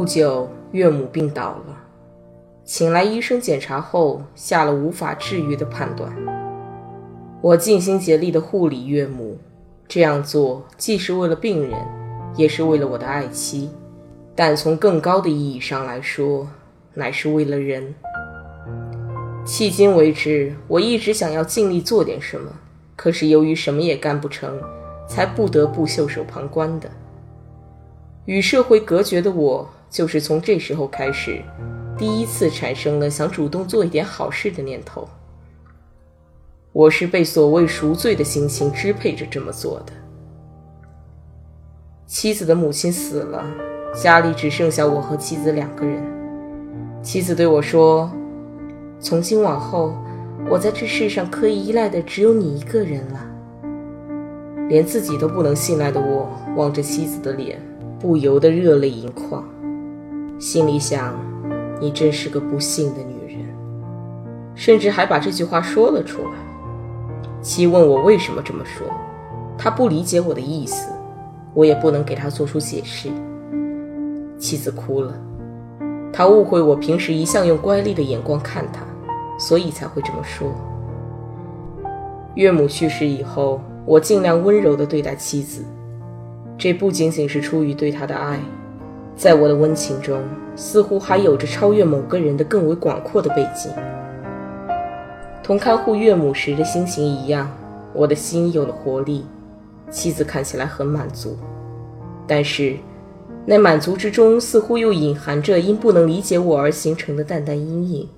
不久，岳母病倒了，请来医生检查后，下了无法治愈的判断。我尽心竭力地护理岳母，这样做既是为了病人，也是为了我的爱妻，但从更高的意义上来说，乃是为了人。迄今为止，我一直想要尽力做点什么，可是由于什么也干不成，才不得不袖手旁观的。与社会隔绝的我。就是从这时候开始，第一次产生了想主动做一点好事的念头。我是被所谓赎罪的心情支配着这么做的。妻子的母亲死了，家里只剩下我和妻子两个人。妻子对我说：“从今往后，我在这世上可以依赖的只有你一个人了。”连自己都不能信赖的我，望着妻子的脸，不由得热泪盈眶。心里想，你真是个不幸的女人，甚至还把这句话说了出来。妻问我为什么这么说，他不理解我的意思，我也不能给他做出解释。妻子哭了，他误会我平时一向用乖戾的眼光看他，所以才会这么说。岳母去世以后，我尽量温柔地对待妻子，这不仅仅是出于对她的爱。在我的温情中，似乎还有着超越某个人的更为广阔的背景。同看护岳母时的心情一样，我的心有了活力。妻子看起来很满足，但是那满足之中似乎又隐含着因不能理解我而形成的淡淡阴影。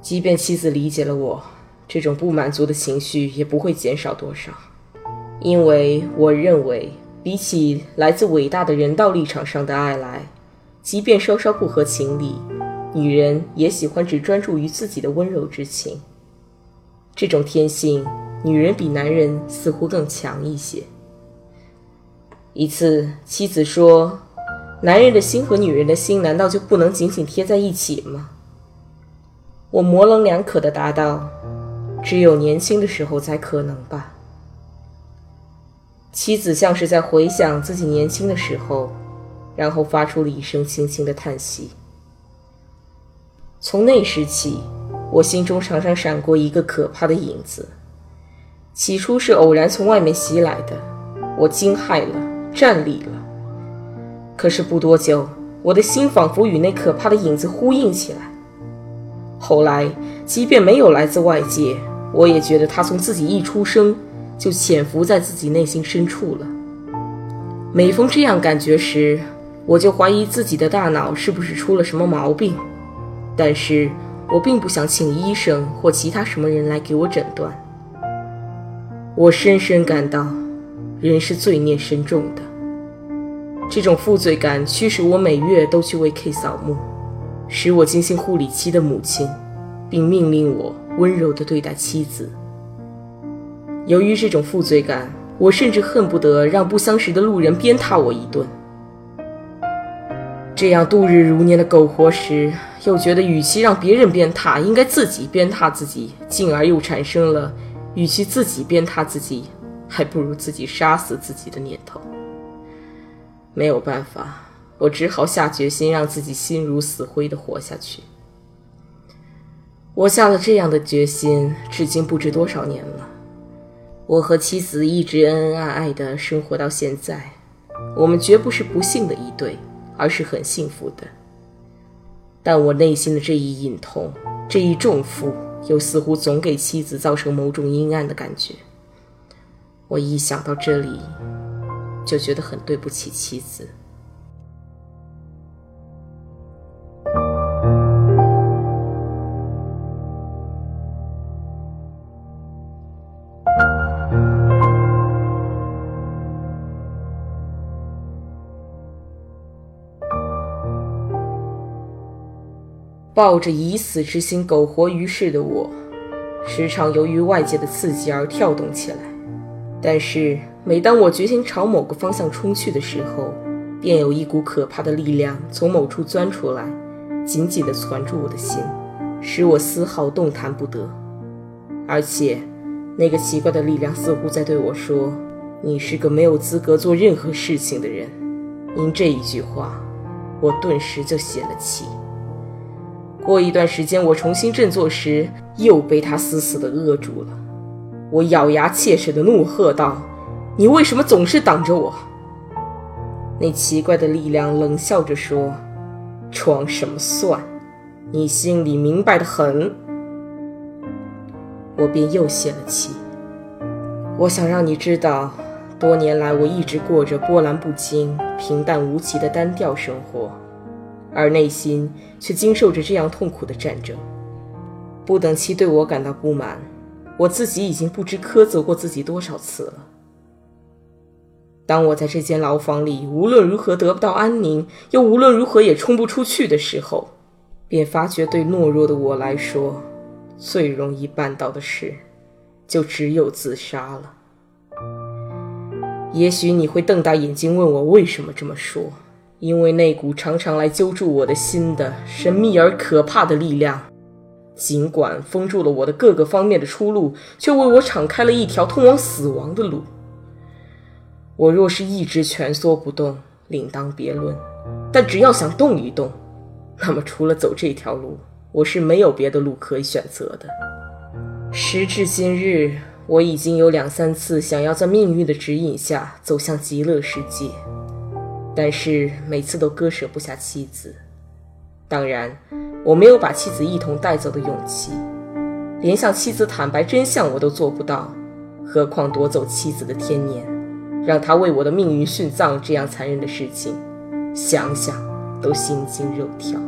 即便妻子理解了我，这种不满足的情绪也不会减少多少，因为我认为。比起来自伟大的人道立场上的爱来，即便稍稍不合情理，女人也喜欢只专注于自己的温柔之情。这种天性，女人比男人似乎更强一些。一次，妻子说：“男人的心和女人的心，难道就不能紧紧贴在一起吗？”我模棱两可地答道：“只有年轻的时候才可能吧。”妻子像是在回想自己年轻的时候，然后发出了一声轻轻的叹息。从那时起，我心中常常闪过一个可怕的影子。起初是偶然从外面袭来的，我惊骇了，站立了。可是不多久，我的心仿佛与那可怕的影子呼应起来。后来，即便没有来自外界，我也觉得他从自己一出生。就潜伏在自己内心深处了。每逢这样感觉时，我就怀疑自己的大脑是不是出了什么毛病。但是我并不想请医生或其他什么人来给我诊断。我深深感到，人是罪孽深重的。这种负罪感驱使我每月都去为 K 扫墓，使我精心护理妻的母亲，并命令我温柔地对待妻子。由于这种负罪感，我甚至恨不得让不相识的路人鞭挞我一顿。这样度日如年的苟活时，又觉得与其让别人鞭挞，应该自己鞭挞自己，进而又产生了与其自己鞭挞自己，还不如自己杀死自己的念头。没有办法，我只好下决心让自己心如死灰的活下去。我下了这样的决心，至今不知多少年了。我和妻子一直恩恩爱爱的生活到现在，我们绝不是不幸的一对，而是很幸福的。但我内心的这一隐痛，这一重负，又似乎总给妻子造成某种阴暗的感觉。我一想到这里，就觉得很对不起妻子。抱着以死之心苟活于世的我，时常由于外界的刺激而跳动起来。但是，每当我决心朝某个方向冲去的时候，便有一股可怕的力量从某处钻出来，紧紧地攒住我的心，使我丝毫动弹不得。而且，那个奇怪的力量似乎在对我说：“你是个没有资格做任何事情的人。”因这一句话，我顿时就泄了气。过一段时间，我重新振作时，又被他死死地扼住了。我咬牙切齿地怒喝道：“你为什么总是挡着我？”那奇怪的力量冷笑着说：“装什么蒜？你心里明白的很。”我便又泄了气。我想让你知道，多年来我一直过着波澜不惊、平淡无奇的单调生活。而内心却经受着这样痛苦的战争。不等其对我感到不满，我自己已经不知苛责过自己多少次了。当我在这间牢房里无论如何得不到安宁，又无论如何也冲不出去的时候，便发觉对懦弱的我来说，最容易办到的事，就只有自杀了。也许你会瞪大眼睛问我为什么这么说。因为那股常常来揪住我的心的神秘而可怕的力量，尽管封住了我的各个方面的出路，却为我敞开了一条通往死亡的路。我若是一直蜷缩不动，另当别论；但只要想动一动，那么除了走这条路，我是没有别的路可以选择的。时至今日，我已经有两三次想要在命运的指引下走向极乐世界。但是每次都割舍不下妻子，当然，我没有把妻子一同带走的勇气，连向妻子坦白真相我都做不到，何况夺走妻子的天年，让她为我的命运殉葬这样残忍的事情，想想都心惊肉跳。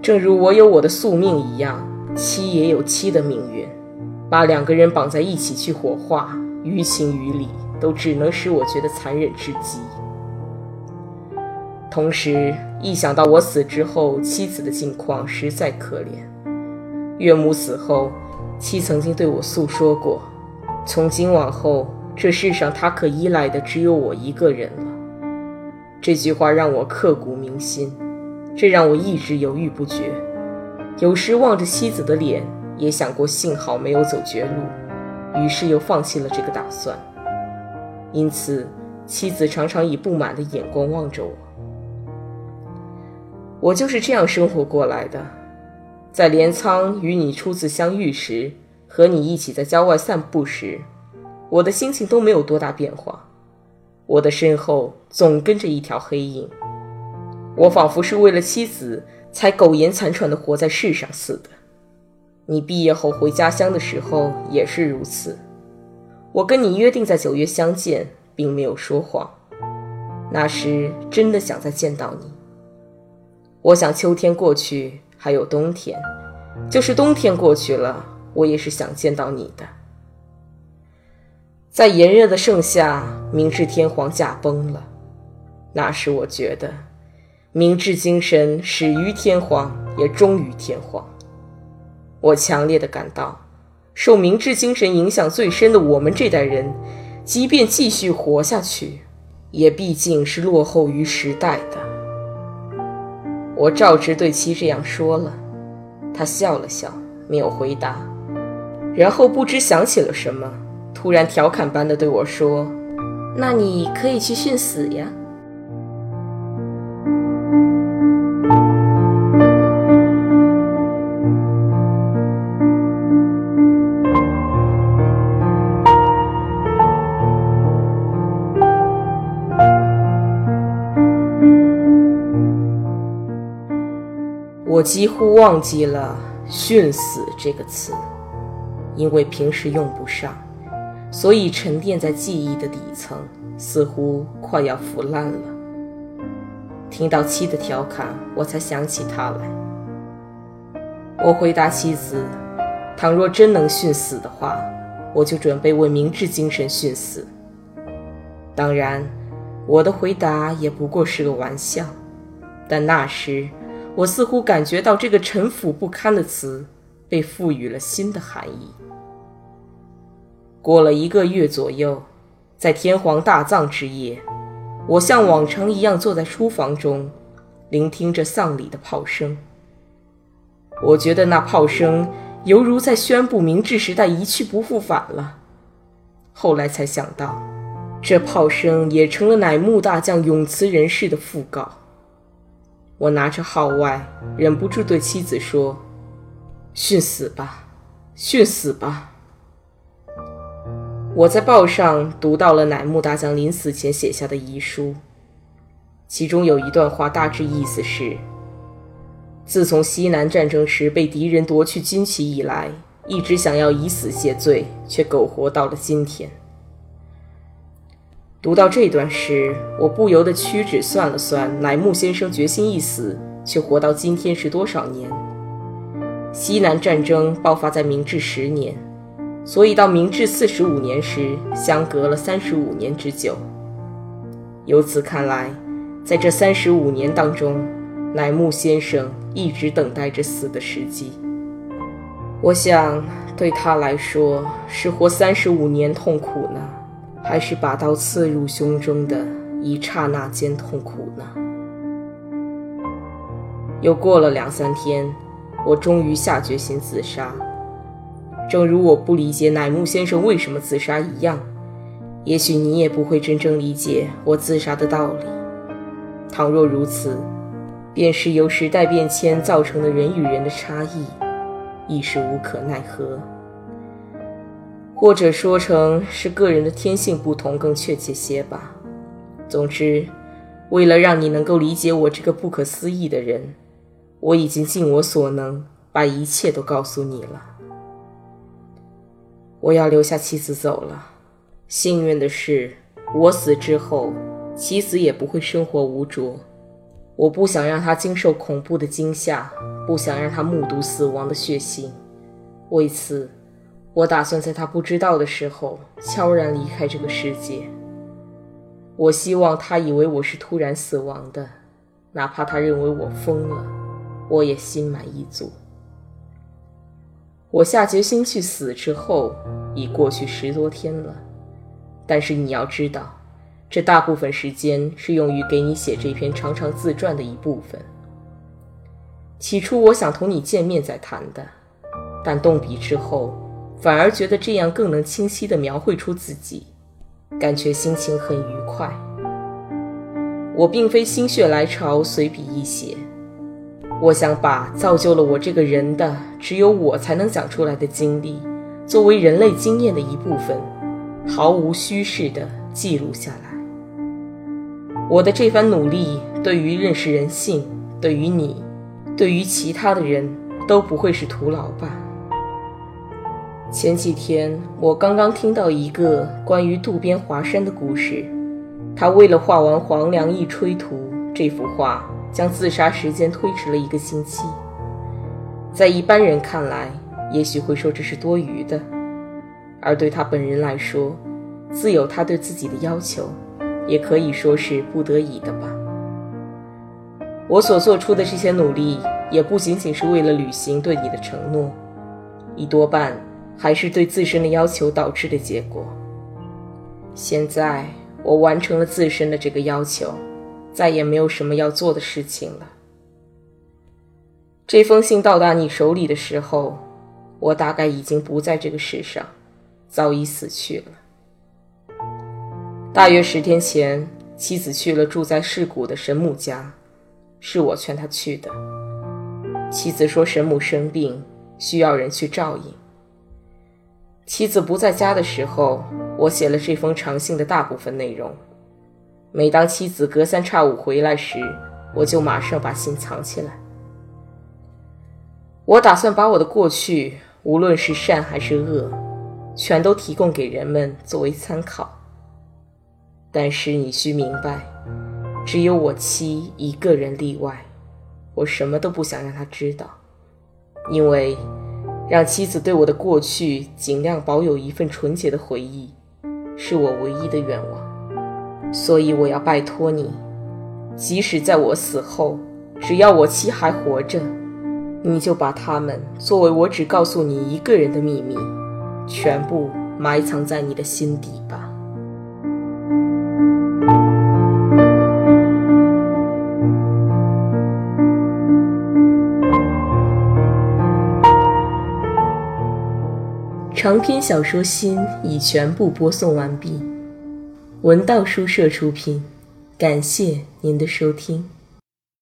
正如我有我的宿命一样，妻也有妻的命运，把两个人绑在一起去火化，于情于理。都只能使我觉得残忍至极。同时，一想到我死之后妻子的境况，实在可怜。岳母死后，妻曾经对我诉说过：“从今往后，这世上她可依赖的只有我一个人了。”这句话让我刻骨铭心，这让我一直犹豫不决。有时望着妻子的脸，也想过幸好没有走绝路，于是又放弃了这个打算。因此，妻子常常以不满的眼光望着我。我就是这样生活过来的。在镰仓与你初次相遇时，和你一起在郊外散步时，我的心情都没有多大变化。我的身后总跟着一条黑影，我仿佛是为了妻子才苟延残喘地活在世上似的。你毕业后回家乡的时候也是如此。我跟你约定在九月相见，并没有说谎。那时真的想再见到你。我想秋天过去，还有冬天，就是冬天过去了，我也是想见到你的。在炎热的盛夏，明治天皇驾崩了。那时我觉得，明治精神始于天皇，也终于天皇。我强烈的感到。受明治精神影响最深的我们这代人，即便继续活下去，也毕竟是落后于时代的。我照直对其这样说了，他笑了笑，没有回答，然后不知想起了什么，突然调侃般的对我说：“那你可以去殉死呀。”我几乎忘记了“殉死”这个词，因为平时用不上，所以沉淀在记忆的底层，似乎快要腐烂了。听到妻的调侃，我才想起他来。我回答妻子：“倘若真能殉死的话，我就准备为明智精神殉死。”当然，我的回答也不过是个玩笑，但那时。我似乎感觉到这个陈腐不堪的词被赋予了新的含义。过了一个月左右，在天皇大葬之夜，我像往常一样坐在书房中，聆听着丧礼的炮声。我觉得那炮声犹如在宣布明治时代一去不复返了。后来才想到，这炮声也成了乃木大将永辞人世的讣告。我拿着号外，忍不住对妻子说：“殉死吧，殉死吧。”我在报上读到了乃木大将临死前写下的遗书，其中有一段话，大致意思是：自从西南战争时被敌人夺去军旗以来，一直想要以死谢罪，却苟活到了今天。读到这段时，我不由得屈指算了算，乃木先生决心一死，却活到今天是多少年？西南战争爆发在明治十年，所以到明治四十五年时，相隔了三十五年之久。由此看来，在这三十五年当中，乃木先生一直等待着死的时机。我想，对他来说，是活三十五年痛苦呢？还是把刀刺入胸中的一刹那间痛苦呢？又过了两三天，我终于下决心自杀。正如我不理解乃木先生为什么自杀一样，也许你也不会真正理解我自杀的道理。倘若如此，便是由时代变迁造成的人与人的差异，亦是无可奈何。或者说成是个人的天性不同更确切些吧。总之，为了让你能够理解我这个不可思议的人，我已经尽我所能把一切都告诉你了。我要留下妻子走了。幸运的是，我死之后，妻子也不会生活无着。我不想让她经受恐怖的惊吓，不想让她目睹死亡的血腥。为此。我打算在他不知道的时候悄然离开这个世界。我希望他以为我是突然死亡的，哪怕他认为我疯了，我也心满意足。我下决心去死之后，已过去十多天了。但是你要知道，这大部分时间是用于给你写这篇长长自传的一部分。起初我想同你见面再谈的，但动笔之后。反而觉得这样更能清晰地描绘出自己，感觉心情很愉快。我并非心血来潮随笔一写，我想把造就了我这个人的只有我才能讲出来的经历，作为人类经验的一部分，毫无虚饰地记录下来。我的这番努力，对于认识人性，对于你，对于其他的人都不会是徒劳吧。前几天，我刚刚听到一个关于渡边华山的故事。他为了画完《黄粱一吹图》这幅画，将自杀时间推迟了一个星期。在一般人看来，也许会说这是多余的；而对他本人来说，自有他对自己的要求，也可以说是不得已的吧。我所做出的这些努力，也不仅仅是为了履行对你的承诺，一多半。还是对自身的要求导致的结果。现在我完成了自身的这个要求，再也没有什么要做的事情了。这封信到达你手里的时候，我大概已经不在这个世上，早已死去了。大约十天前，妻子去了住在市谷的神母家，是我劝她去的。妻子说神母生病，需要人去照应。妻子不在家的时候，我写了这封长信的大部分内容。每当妻子隔三差五回来时，我就马上把信藏起来。我打算把我的过去，无论是善还是恶，全都提供给人们作为参考。但是你需明白，只有我妻一个人例外，我什么都不想让她知道，因为让妻子对我的过去尽量保有一份纯洁的回忆，是我唯一的愿望。所以我要拜托你，即使在我死后，只要我妻还活着。你就把他们作为我只告诉你一个人的秘密，全部埋藏在你的心底吧。长篇小说《心》已全部播送完毕，文道书社出品，感谢您的收听。